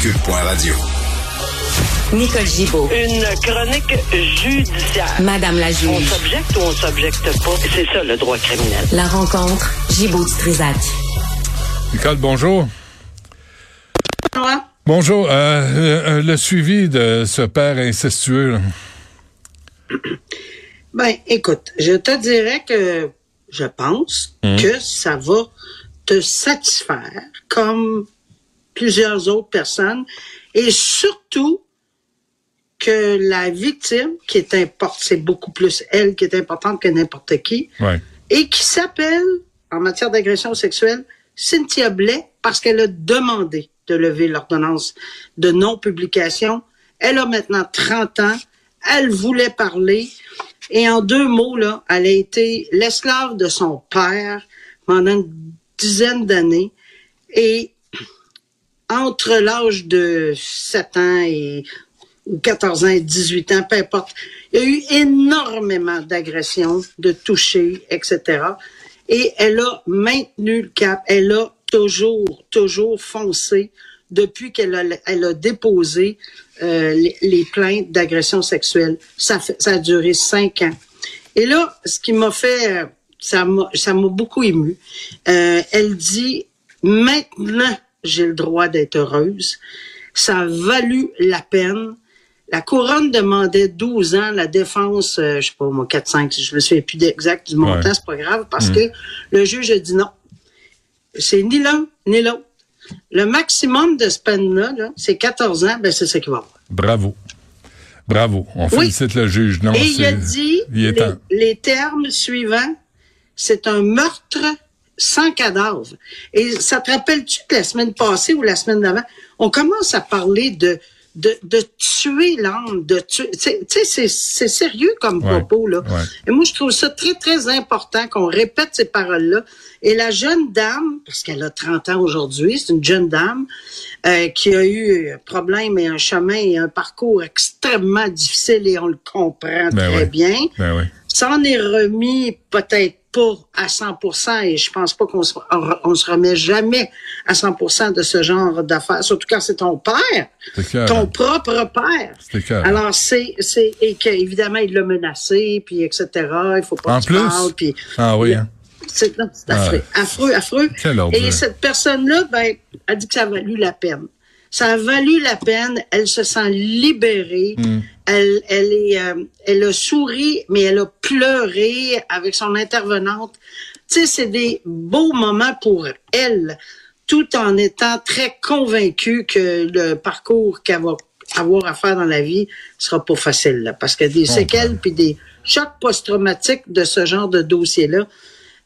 Cube.radio. Nicole Gibaud. Une chronique judiciaire. Madame la On juge. s'objecte ou on s'objecte pas? C'est ça le droit criminel. La rencontre Gibaud-Strisac. Nicole, bonjour. Bonjour. Euh, euh, le suivi de ce père incestueux. là. Ben, écoute, je te dirais que je pense que ça va te satisfaire comme plusieurs autres personnes et surtout que la victime, qui est importante, c'est beaucoup plus elle qui est importante que n'importe qui, Ouais. et qui s'appelle, en matière d'agression sexuelle, Cynthia Blais, parce qu'elle a demandé de lever l'ordonnance de non-publication. Elle a maintenant 30 ans. Elle voulait parler. Et en deux mots, là, elle a été l'esclave de son père pendant une dizaine d'années. Et entre l'âge de 7 ans et ou 14 ans et 18 ans, peu importe. Il y a eu énormément d'agressions, de touchés, etc. Et elle a maintenu le cap. Elle a toujours, toujours foncé depuis qu'elle a, elle a déposé euh, les, les plaintes d'agression sexuelle. Ça, ça a duré cinq ans. Et là, ce qui m'a fait, ça m'a, ça m'a beaucoup ému. Euh, elle dit maintenant j'ai le droit d'être heureuse. Ça a valu la peine. La couronne demandait 12 ans, la défense, euh, je sais pas moi, 4, 5, je me souviens plus exact du montant, Ouais. c'est pas grave, parce que le juge a dit non. C'est ni l'un ni l'autre. Le maximum de ce peine-là, là, c'est 14 ans, ben c'est ça qu'il va avoir. Bravo. Bravo. On Oui. félicite le juge. Non, Et il a dit il les termes suivants, c'est un meurtre sans cadavre. Et ça te rappelle-tu que la semaine passée ou la semaine d'avant, on commence à parler de de, de tuer l'âme, de tuer. Tu sais, c'est sérieux comme Ouais. propos là. Ouais. Et moi, je trouve ça très très important qu'on répète ces paroles-là. Et la jeune dame, parce qu'elle a 30 ans aujourd'hui, c'est une jeune dame euh, qui a eu un problème et un chemin et un parcours extrêmement difficile et on le comprend Ben très ouais. bien. Ben. S'en est remis peut-être pas à 100% et je pense pas qu'on se, on se remet jamais à 100% de ce genre d'affaires, surtout quand c'est ton père, C'est ton propre père. C'est clair. Alors c'est c'est et qu'évidemment il l'a menacé puis etc. Il faut pas En plus? parles, puis Ah oui, hein? c'est non, c'est Ah affreux, affreux, affreux. Et cette personne-là, ben, a dit que ça a valu la peine. Ça a valu la peine. Elle se sent libérée. Hmm. Elle, elle est, euh, elle a souri, mais elle a pleuré avec son intervenante. Tu sais, c'est des beaux moments pour elle, tout en étant très convaincue que le parcours qu'elle va avoir à faire dans la vie sera pas facile, là, parce que des séquelles puis des chocs post-traumatiques de ce genre de dossier-là,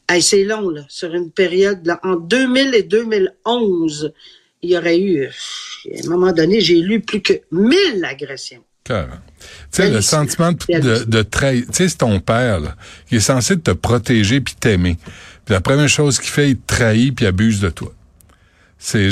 Hey, c'est long, là, sur une période, là, en 2000 et 2011, il y aurait eu, à un moment donné, j'ai lu plus que 1000 agressions. Carrément. Tu sais, le sentiment de, de, trahir. Tu sais, c'est ton père, là, qui est censé te protéger puis t'aimer. Puis la première chose qu'il fait, il te trahit puis abuse de toi. C'est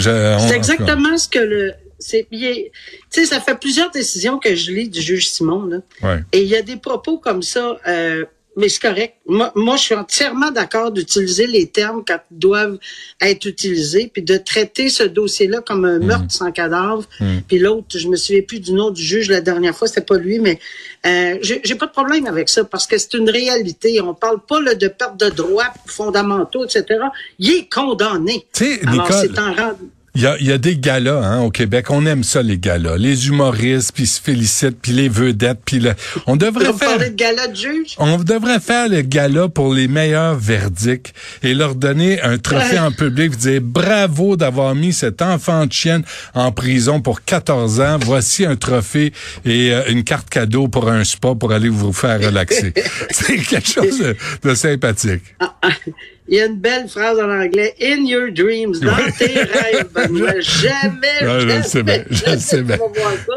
exactement ce que le, tu sais, ça fait plusieurs décisions que je lis du juge Simon, là. Ouais. Et il y a des propos comme ça, euh, mais c'est correct. Moi, moi, je suis entièrement d'accord d'utiliser les termes quand ils doivent être utilisés, puis de traiter ce dossier-là comme un meurtre sans cadavre. Puis l'autre, je me souviens plus du nom du juge la dernière fois, c'était pas lui, mais euh, j'ai pas de problème avec ça parce que c'est une réalité. On parle pas là, de perte de droits fondamentaux, etc. Il est condamné. Alors, c'est en Il y a, y a des galas hein, au Québec. On aime ça, les galas. Les humoristes, puis se félicitent, puis les vedettes, puis le... on devrait Vous faire... de gala de juge? On devrait faire le gala pour les meilleurs verdicts et leur donner un trophée en public, dire bravo d'avoir mis cet enfant de chienne en prison pour 14 ans. Voici un trophée et euh, une carte cadeau pour un spa pour aller vous faire relaxer. C'est quelque chose de, de sympathique. Il y a une belle phrase en anglais. In your dreams, dans tes rêves, Benoît. Jamais, Ouais, je jamais, sais bien, je sais bien.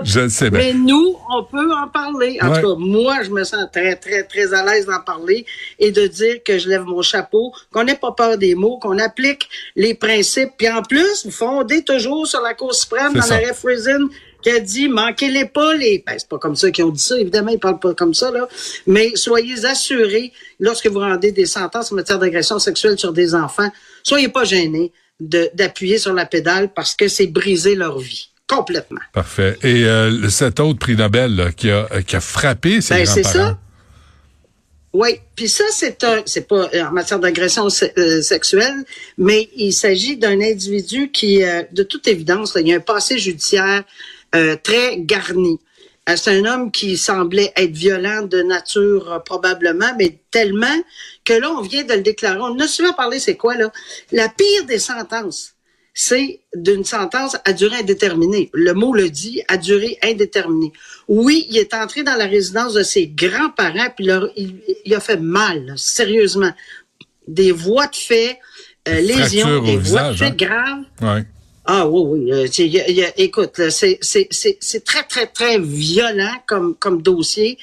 Je le sais bien. Mais nous, on peut en parler. En Ouais. tout cas, moi, je me sens très, très, très à l'aise d'en parler et de dire que je lève mon chapeau, qu'on n'ait pas peur des mots, qu'on applique les principes. Puis en plus, vous fondez toujours sur la Cour suprême dans l'arrêt Friesen qui a dit manquez-les pas les. Ben, c'est pas comme ça qu'ils ont dit ça, évidemment, ils parlent pas comme ça, là. Mais soyez assurés, lorsque vous rendez des sentences en matière d'agression sexuelle sur des enfants, soyez pas gênés d'appuyer sur la pédale parce que c'est briser leur vie. complètement. Parfait. Et euh, cet autre prix Nobel là, qui, a, qui a frappé ses Ben, c'est ça. Oui, puis ça, c'est un, c'est pas euh, en matière d'agression se- euh, sexuelle, mais il s'agit d'un individu qui, euh, de toute évidence, là, il y a un passé judiciaire euh, très garni. Euh, c'est un homme qui semblait être violent de nature euh, probablement, mais tellement que là, on vient de le déclarer. On a souvent parlé, c'est quoi là? La pire des sentences, c'est d'une sentence à durée indéterminée. Le mot le dit, à durée indéterminée. Oui, il est entré dans la résidence de ses grands-parents, puis leur- il, il a fait mal, là, sérieusement. Des voies de fait, euh, lésions, des voies de fait hein? graves. Ouais. Ah oui, oui. euh, il y a- il y a- écoute, c'est très, très, très violent comme, comme dossier.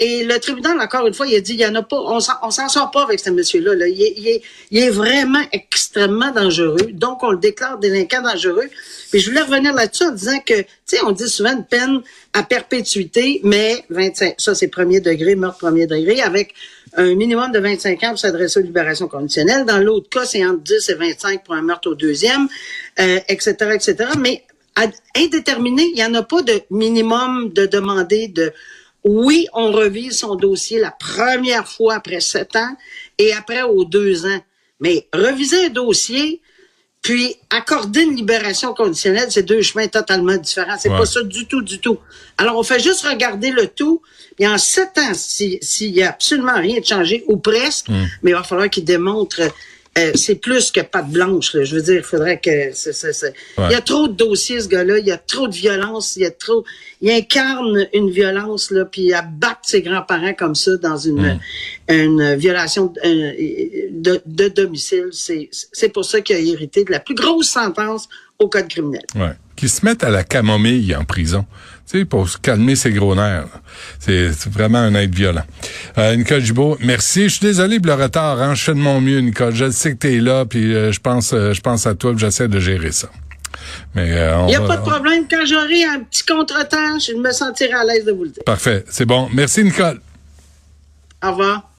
Et le tribunal, encore une fois, il a dit, il y en a pas, on s'en sort pas avec ce monsieur-là. Là. Il, est, il, il est vraiment extrêmement dangereux. Donc, on le déclare délinquant dangereux. Mais je voulais revenir là-dessus en disant que, tu sais, on dit souvent une peine à perpétuité, mais 25, ça c'est premier degré, meurtre premier degré, avec un minimum de 25 ans pour s'adresser aux libérations conditionnelles. Dans l'autre cas, c'est entre 10 et 25 pour un meurtre au deuxième, euh, etc., etc. Mais indéterminé, il n'y en a pas de minimum de demander de oui, on revise son dossier la première fois après sept ans et après aux deux ans. Mais reviser un dossier, puis accorder une libération conditionnelle, c'est deux chemins totalement différents. C'est Ouais. pas ça du tout, du tout. Alors, on fait juste regarder le tout. Et en sept ans, si- s'il y a absolument rien de changé, ou presque, mais il va falloir qu'il démontre euh, c'est plus que patte blanche. Là. Je veux dire, il faudrait que... c'est- c'est- c'est- Ouais. Il y a trop de dossiers, ce gars-là. Il y a trop de violence. Il y a trop... Il incarne une violence, là, puis il abattre ses grands-parents comme ça dans une, une violation euh, de, de domicile. C'est c'est pour ça qu'il a hérité de la plus grosse sentence au code criminel. Ouais. Qui se mettent à la camomille en prison, tu sais, pour se calmer ses gros nerfs. C'est vraiment un être violent. Euh, Nicole Gibault, merci. Je suis désolé pour le retard. Hein. Je fais de mon mieux, Nicole. Je sais que t'es là, puis euh, je pense, euh, je pense à toi, puis j'essaie de gérer ça. Mais euh, Il n'y a va- pas de problème. Quand j'aurai un petit contretemps, je me sentirai à l'aise de vous le dire. Parfait. C'est bon. Merci, Nicole. Au revoir.